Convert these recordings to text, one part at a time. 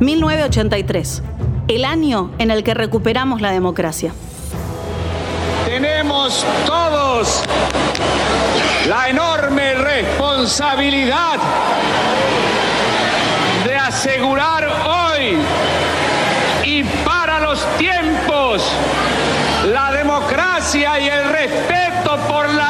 1983, el año en el que recuperamos la democracia. Tenemos todos la enorme responsabilidad de asegurar hoy y para los tiempos la democracia y el respeto por la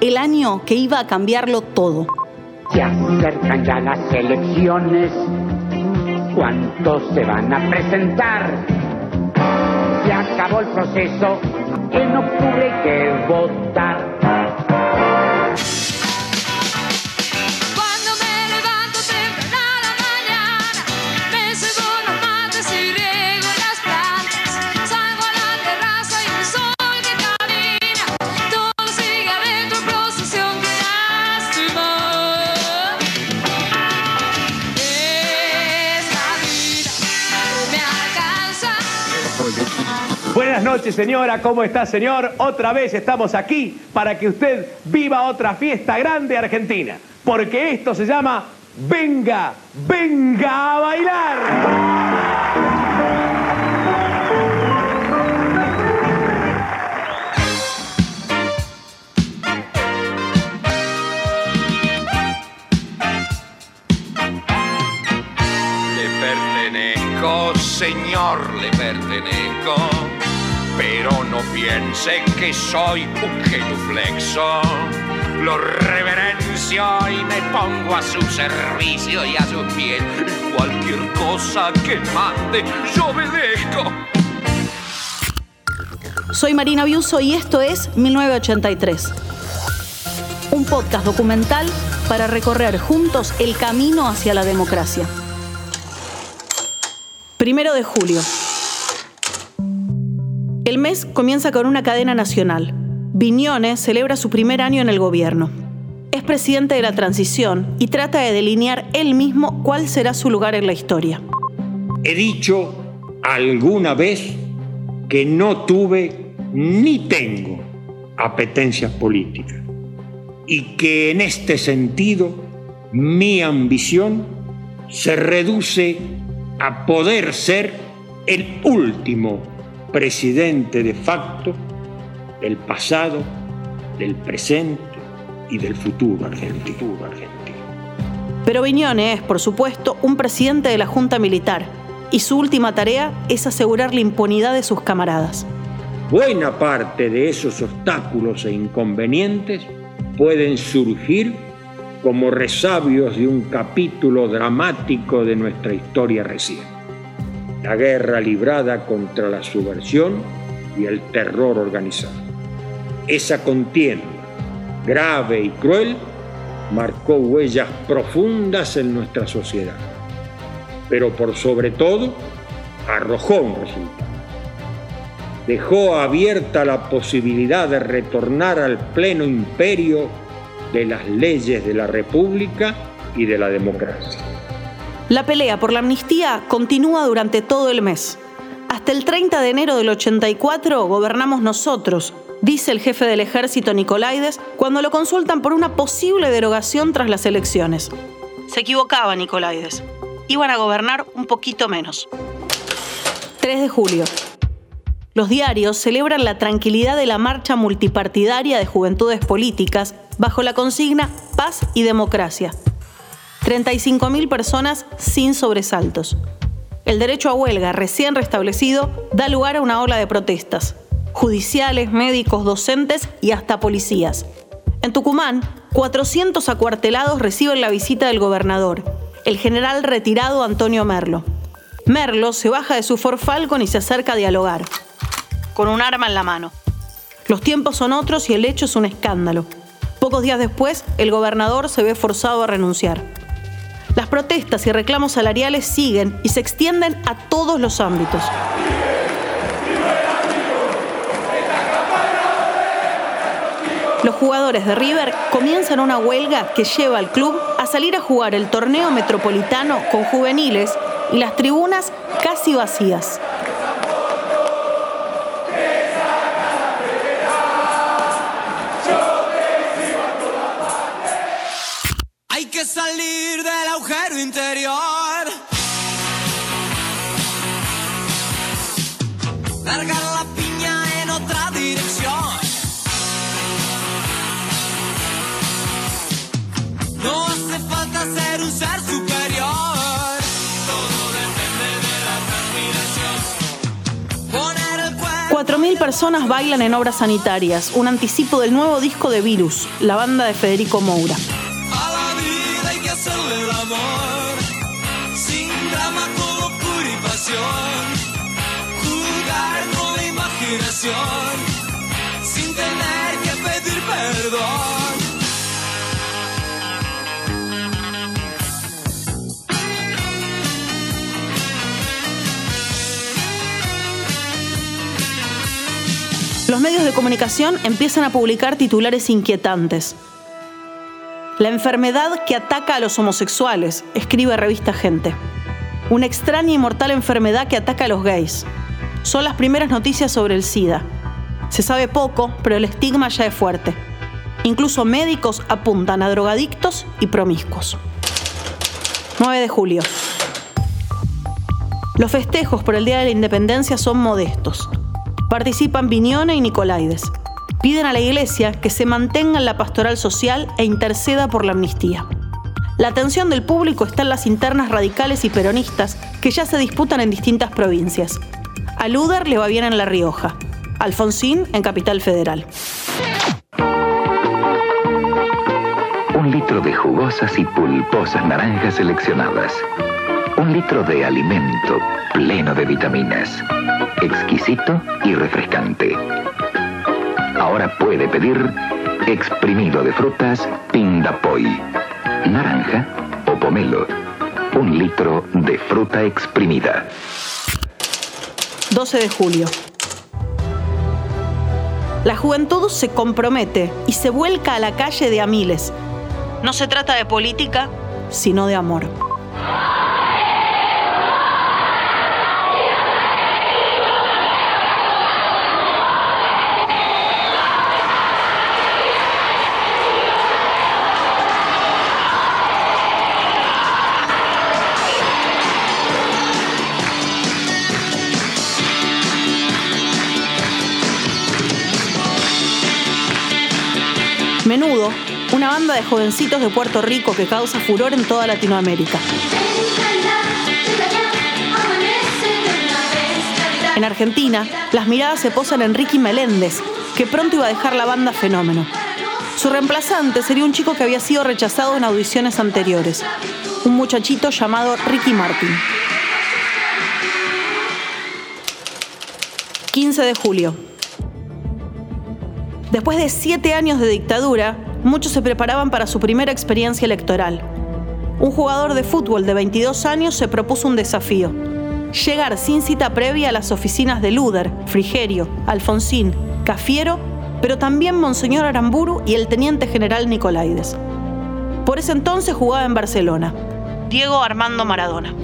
el año que iba a cambiarlo todo? Se acercan ya las elecciones. ¿Cuántos se van a presentar? Se acabó el proceso. En octubre hay que votar. Buenas noches, señora. ¿Cómo está, señor? Otra vez estamos aquí para que usted viva otra fiesta grande argentina. Porque esto se llama Venga, venga a bailar. Señor, le pertenezco. Pero no piense que soy un genuflexo. Lo reverencio y me pongo a su servicio y a sus pies. Cualquier cosa que mande, yo obedezco. Soy Marina Biuso y esto es 1983. Un podcast documental para recorrer juntos el camino hacia la democracia. Primero de julio. El mes comienza con una cadena nacional. Viñones celebra su primer año en el gobierno. Es presidente de la transición y trata de delinear él mismo cuál será su lugar en la historia. He dicho alguna vez que no tuve ni tengo apetencias políticas y que en este sentido mi ambición se reduce a poder ser el último presidente de facto del pasado, del presente y del futuro argentino. Pero Viñone es, por supuesto, un presidente de la Junta Militar y su última tarea es asegurar la impunidad de sus camaradas. Buena parte de esos obstáculos e inconvenientes pueden surgir como resabios de un capítulo dramático de nuestra historia reciente. La guerra librada contra la subversión y el terror organizado. Esa contienda, grave y cruel, marcó huellas profundas en nuestra sociedad, pero por sobre todo arrojó un resultado. Dejó abierta la posibilidad de retornar al pleno imperio de las leyes de la República y de la democracia. La pelea por la amnistía continúa durante todo el mes. Hasta el 30 de enero del 84 gobernamos nosotros, dice el jefe del ejército Nicolaides cuando lo consultan por una posible derogación tras las elecciones. Se equivocaba Nicolaides. Iban a gobernar un poquito menos. 3 de julio. Los diarios celebran la tranquilidad de la marcha multipartidaria de juventudes políticas bajo la consigna Paz y Democracia. 35.000 personas sin sobresaltos. El derecho a huelga recién restablecido da lugar a una ola de protestas. Judiciales, médicos, docentes y hasta policías. En Tucumán, 400 acuartelados reciben la visita del gobernador, el general retirado Antonio Merlo. Merlo se baja de su Ford Falcon y se acerca a dialogar, con un arma en la mano. Los tiempos son otros y el hecho es un escándalo. Pocos días después, el gobernador se ve forzado a renunciar. Las protestas y reclamos salariales siguen y se extienden a todos los ámbitos. Los jugadores de River comienzan una huelga que lleva al club a salir a jugar el torneo metropolitano con juveniles y las tribunas casi vacías. Salir del agujero interior. Largar la piña en otra dirección. No hace falta ser un ser superior. Todo depende de la transpiración. Poner el cuerpo. 4.000 personas bailan en obras sanitarias, un anticipo del nuevo disco de Virus, la banda de Federico Moura. Sin tener que pedir perdón. Los medios de comunicación empiezan a publicar titulares inquietantes. La enfermedad que ataca a los homosexuales, escribe revista Gente. Una extraña y mortal enfermedad que ataca a los gays. Son las primeras noticias sobre el SIDA. Se sabe poco, pero el estigma ya es fuerte. Incluso médicos apuntan a drogadictos y promiscuos. 9 de julio. Los festejos por el Día de la Independencia son modestos. Participan Viñone y Nicolaides. Piden a la Iglesia que se mantenga en la pastoral social e interceda por la amnistía. La atención del público está en las internas radicales y peronistas que ya se disputan en distintas provincias. A Luder le va bien en La Rioja, Alfonsín en Capital Federal. Un litro de jugosas y pulposas naranjas seleccionadas. Un litro de alimento pleno de vitaminas. Exquisito y refrescante. Ahora puede pedir exprimido de frutas Pindapoy. Naranja o pomelo. Un litro de fruta exprimida. 12 de julio. La juventud se compromete y se vuelca a la calle de a miles. No se trata de política, sino de amor. De jovencitos de Puerto Rico que causa furor en toda Latinoamérica. En Argentina, las miradas se posan en Ricky Meléndez, que pronto iba a dejar la banda Fenómeno. Su reemplazante sería un chico que había sido rechazado en audiciones anteriores, un muchachito llamado Ricky Martin. 15 de julio. Después de siete años de dictadura, muchos se preparaban para su primera experiencia electoral. Un jugador de fútbol de 22 años se propuso un desafío. Llegar sin cita previa a las oficinas de Luder, Frigerio, Alfonsín, Cafiero, pero también Monseñor Aramburu y el teniente general Nicolaides. Por ese entonces jugaba en Barcelona. Diego Armando Maradona.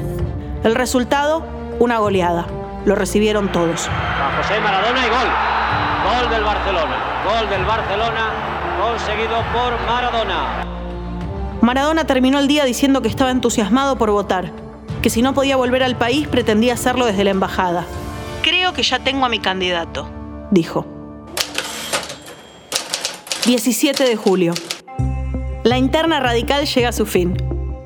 El resultado, una goleada. Lo recibieron todos. José Maradona y gol. Gol del Barcelona. Gol del Barcelona conseguido por Maradona. Maradona terminó el día diciendo que estaba entusiasmado por votar, que si no podía volver al país pretendía hacerlo desde la embajada. Creo que ya tengo a mi candidato, dijo. 17 de julio. La interna radical llega a su fin.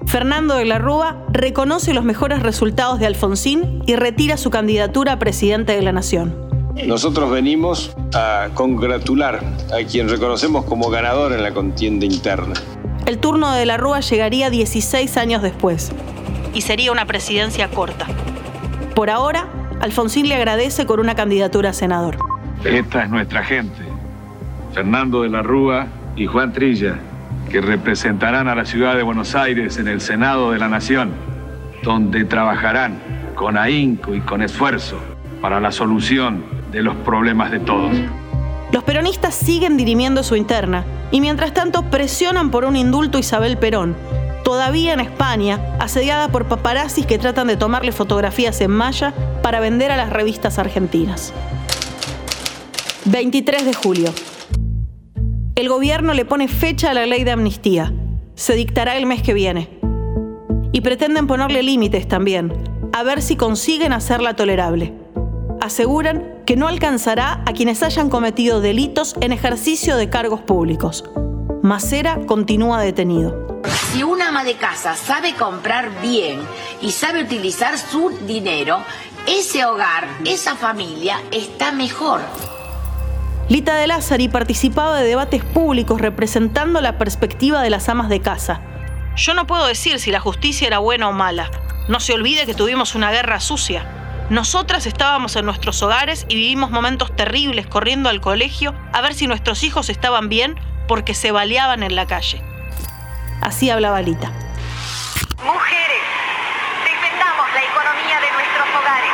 Fernando de la Rúa reconoce los mejores resultados de Alfonsín y retira su candidatura a presidente de la Nación. Nosotros venimos a congratular a quien reconocemos como ganador en la contienda interna. El turno de la Rúa llegaría 16 años después y sería una presidencia corta. Por ahora, Alfonsín le agradece con una candidatura a senador. Esta es nuestra gente. Fernando de la Rúa y Juan Trilla, que representarán a la ciudad de Buenos Aires en el Senado de la Nación, donde trabajarán con ahínco y con esfuerzo para la solución de los problemas de todos. Los peronistas siguen dirimiendo su interna y mientras tanto presionan por un indulto a Isabel Perón, todavía en España, asediada por paparazzis que tratan de tomarle fotografías en malla para vender a las revistas argentinas. 23 de julio. El gobierno le pone fecha a la ley de amnistía. Se dictará el mes que viene. Y pretenden ponerle límites también, a ver si consiguen hacerla tolerable. Aseguran que no alcanzará a quienes hayan cometido delitos en ejercicio de cargos públicos. Macera continúa detenido. Si una ama de casa sabe comprar bien y sabe utilizar su dinero, ese hogar, esa familia está mejor. Lita de Lázari participaba de debates públicos representando la perspectiva de las amas de casa. Yo no puedo decir si la justicia era buena o mala. No se olvide que tuvimos una guerra sucia. Nosotras estábamos en nuestros hogares y vivimos momentos terribles corriendo al colegio a ver si nuestros hijos estaban bien porque se baleaban en la calle. Así hablaba Lita. Mujeres, defendamos la economía de nuestros hogares.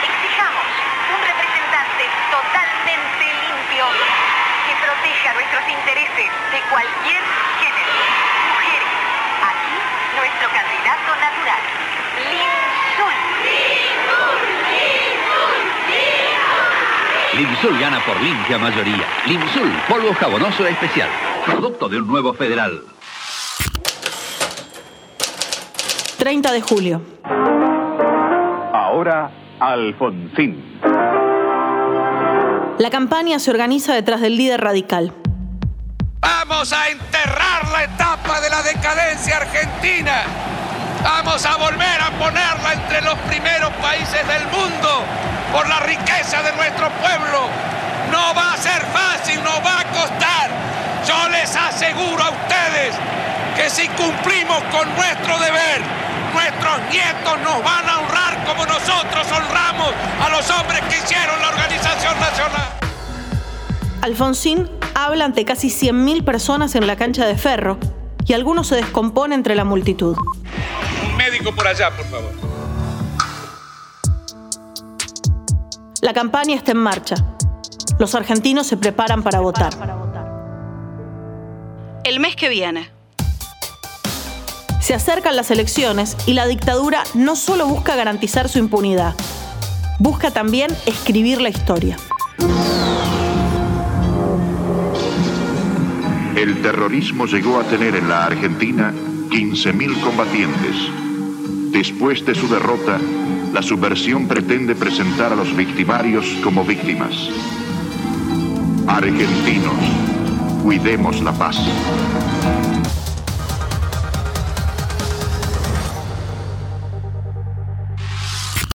Exijamos un representante totalmente limpio que proteja nuestros intereses de cualquier género. Mujeres, aquí nuestro candidato natural, Lin Sul. Limsul gana por limpia mayoría. Limsul, polvo jabonoso especial. Producto de un nuevo federal. 30 de julio. Ahora, Alfonsín. La campaña se organiza detrás del líder radical. Vamos a enterrar la etapa de la decadencia argentina. Vamos a volver a ponerla entre los primeros países del mundo por la riqueza de nuestro pueblo. No va a ser fácil, no va a costar. Yo les aseguro a ustedes que si cumplimos con nuestro deber, nuestros nietos nos van a honrar como nosotros honramos a los hombres que hicieron la organización nacional. Alfonsín habla ante casi 100.000 personas en la cancha de ferro y algunos se descompone entre la multitud. Un médico por allá, por favor. La campaña está en marcha. Los argentinos se preparan para votar. El mes que viene. Se acercan las elecciones y la dictadura no solo busca garantizar su impunidad, busca también escribir la historia. El terrorismo llegó a tener en la Argentina 15.000 combatientes. Después de su derrota, la subversión pretende presentar a los victimarios como víctimas. Argentinos, cuidemos la paz.